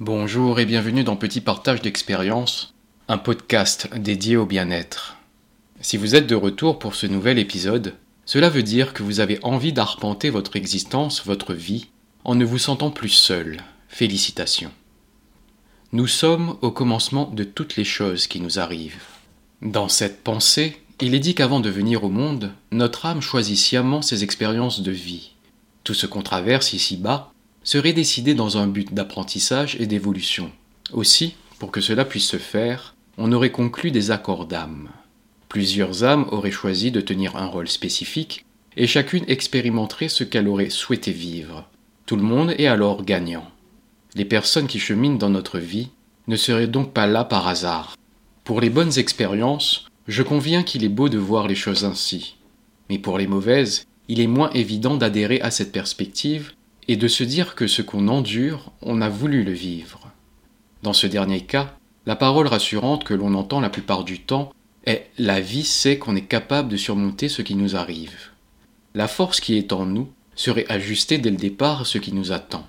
Bonjour et bienvenue dans Petit Partage d'expérience, un podcast dédié au bien-être. Si vous êtes de retour pour ce nouvel épisode, cela veut dire que vous avez envie d'arpenter votre existence, votre vie, en ne vous sentant plus seul. Félicitations. Nous sommes au commencement de toutes les choses qui nous arrivent. Dans cette pensée, il est dit qu'avant de venir au monde, notre âme choisit sciemment ses expériences de vie. Tout ce qu'on traverse ici-bas serait décidé dans un but d'apprentissage et d'évolution. Aussi, pour que cela puisse se faire, on aurait conclu des accords d'âme. Plusieurs âmes auraient choisi de tenir un rôle spécifique, et chacune expérimenterait ce qu'elle aurait souhaité vivre. Tout le monde est alors gagnant. Les personnes qui cheminent dans notre vie ne seraient donc pas là par hasard. Pour les bonnes expériences, je conviens qu'il est beau de voir les choses ainsi. Mais pour les mauvaises, il est moins évident d'adhérer à cette perspective et de se dire que ce qu'on endure, on a voulu le vivre. Dans ce dernier cas, la parole rassurante que l'on entend la plupart du temps est la vie sait qu'on est capable de surmonter ce qui nous arrive. La force qui est en nous serait ajustée dès le départ à ce qui nous attend.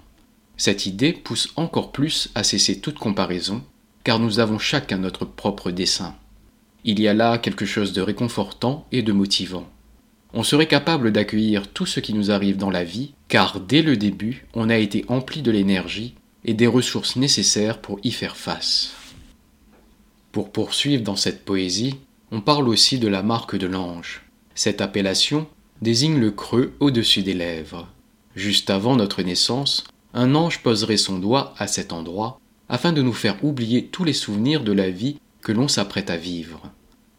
Cette idée pousse encore plus à cesser toute comparaison, car nous avons chacun notre propre dessein. Il y a là quelque chose de réconfortant et de motivant on serait capable d'accueillir tout ce qui nous arrive dans la vie, car dès le début, on a été empli de l'énergie et des ressources nécessaires pour y faire face. Pour poursuivre dans cette poésie, on parle aussi de la marque de l'ange. Cette appellation désigne le creux au-dessus des lèvres. Juste avant notre naissance, un ange poserait son doigt à cet endroit afin de nous faire oublier tous les souvenirs de la vie que l'on s'apprête à vivre.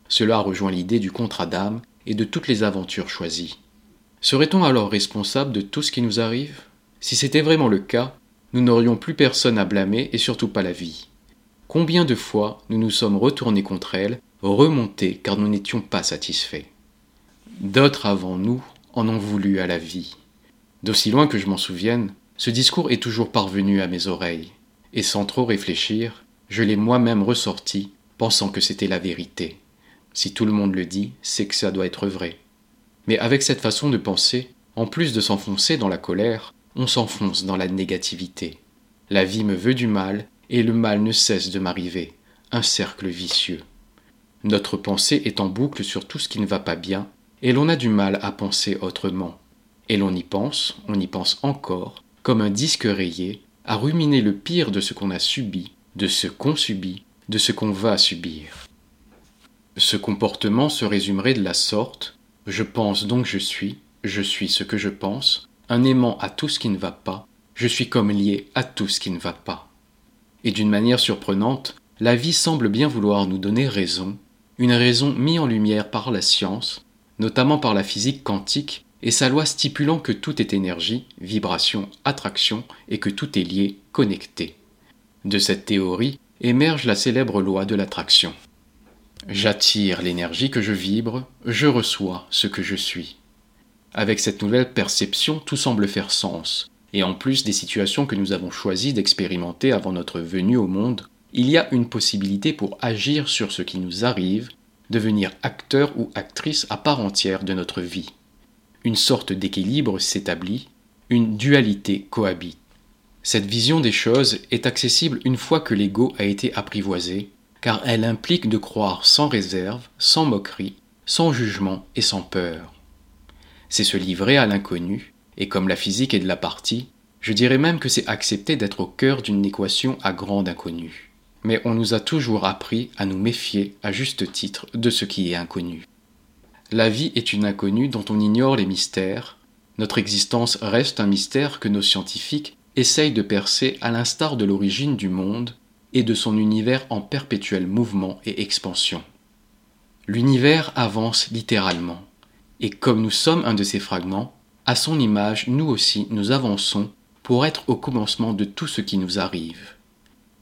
Cela rejoint l'idée du contrat d'âme et de toutes les aventures choisies. Serait-on alors responsable de tout ce qui nous arrive? Si c'était vraiment le cas, nous n'aurions plus personne à blâmer et surtout pas la vie. Combien de fois nous nous sommes retournés contre elle, remontés car nous n'étions pas satisfaits? D'autres avant nous en ont voulu à la vie. D'aussi loin que je m'en souvienne, ce discours est toujours parvenu à mes oreilles, et sans trop réfléchir, je l'ai moi-même ressorti, pensant que c'était la vérité. Si tout le monde le dit, c'est que ça doit être vrai. Mais avec cette façon de penser, en plus de s'enfoncer dans la colère, on s'enfonce dans la négativité. La vie me veut du mal, et le mal ne cesse de m'arriver. Un cercle vicieux. Notre pensée est en boucle sur tout ce qui ne va pas bien, et l'on a du mal à penser autrement. Et l'on y pense, on y pense encore, comme un disque rayé, à ruminer le pire de ce qu'on a subi, de ce qu'on subit, de ce qu'on va subir. Ce comportement se résumerait de la sorte Je pense donc je suis, je suis ce que je pense, un aimant à tout ce qui ne va pas, je suis comme lié à tout ce qui ne va pas. Et d'une manière surprenante, la vie semble bien vouloir nous donner raison, une raison mise en lumière par la science, notamment par la physique quantique et sa loi stipulant que tout est énergie, vibration, attraction et que tout est lié, connecté. De cette théorie émerge la célèbre loi de l'attraction. J'attire l'énergie que je vibre, je reçois ce que je suis. Avec cette nouvelle perception, tout semble faire sens, et en plus des situations que nous avons choisi d'expérimenter avant notre venue au monde, il y a une possibilité pour agir sur ce qui nous arrive, devenir acteur ou actrice à part entière de notre vie. Une sorte d'équilibre s'établit, une dualité cohabite. Cette vision des choses est accessible une fois que l'ego a été apprivoisé, car elle implique de croire sans réserve, sans moquerie, sans jugement et sans peur. C'est se livrer à l'inconnu, et comme la physique est de la partie, je dirais même que c'est accepter d'être au cœur d'une équation à grande inconnue. Mais on nous a toujours appris à nous méfier à juste titre de ce qui est inconnu. La vie est une inconnue dont on ignore les mystères, notre existence reste un mystère que nos scientifiques essayent de percer à l'instar de l'origine du monde et de son univers en perpétuel mouvement et expansion. L'univers avance littéralement, et comme nous sommes un de ces fragments, à son image nous aussi nous avançons pour être au commencement de tout ce qui nous arrive.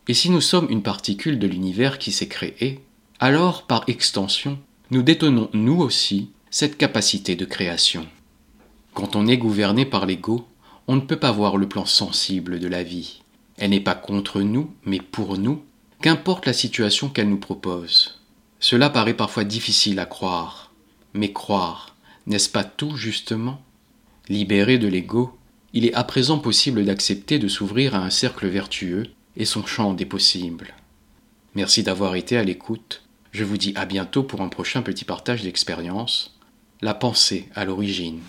Et si nous sommes une particule de l'univers qui s'est créé, alors par extension, nous détenons nous aussi cette capacité de création. Quand on est gouverné par l'ego, on ne peut pas voir le plan sensible de la vie. Elle n'est pas contre nous, mais pour nous, qu'importe la situation qu'elle nous propose. Cela paraît parfois difficile à croire, mais croire, n'est-ce pas tout justement? Libéré de l'ego, il est à présent possible d'accepter de s'ouvrir à un cercle vertueux et son champ des possibles. Merci d'avoir été à l'écoute. Je vous dis à bientôt pour un prochain petit partage d'expérience. La pensée à l'origine.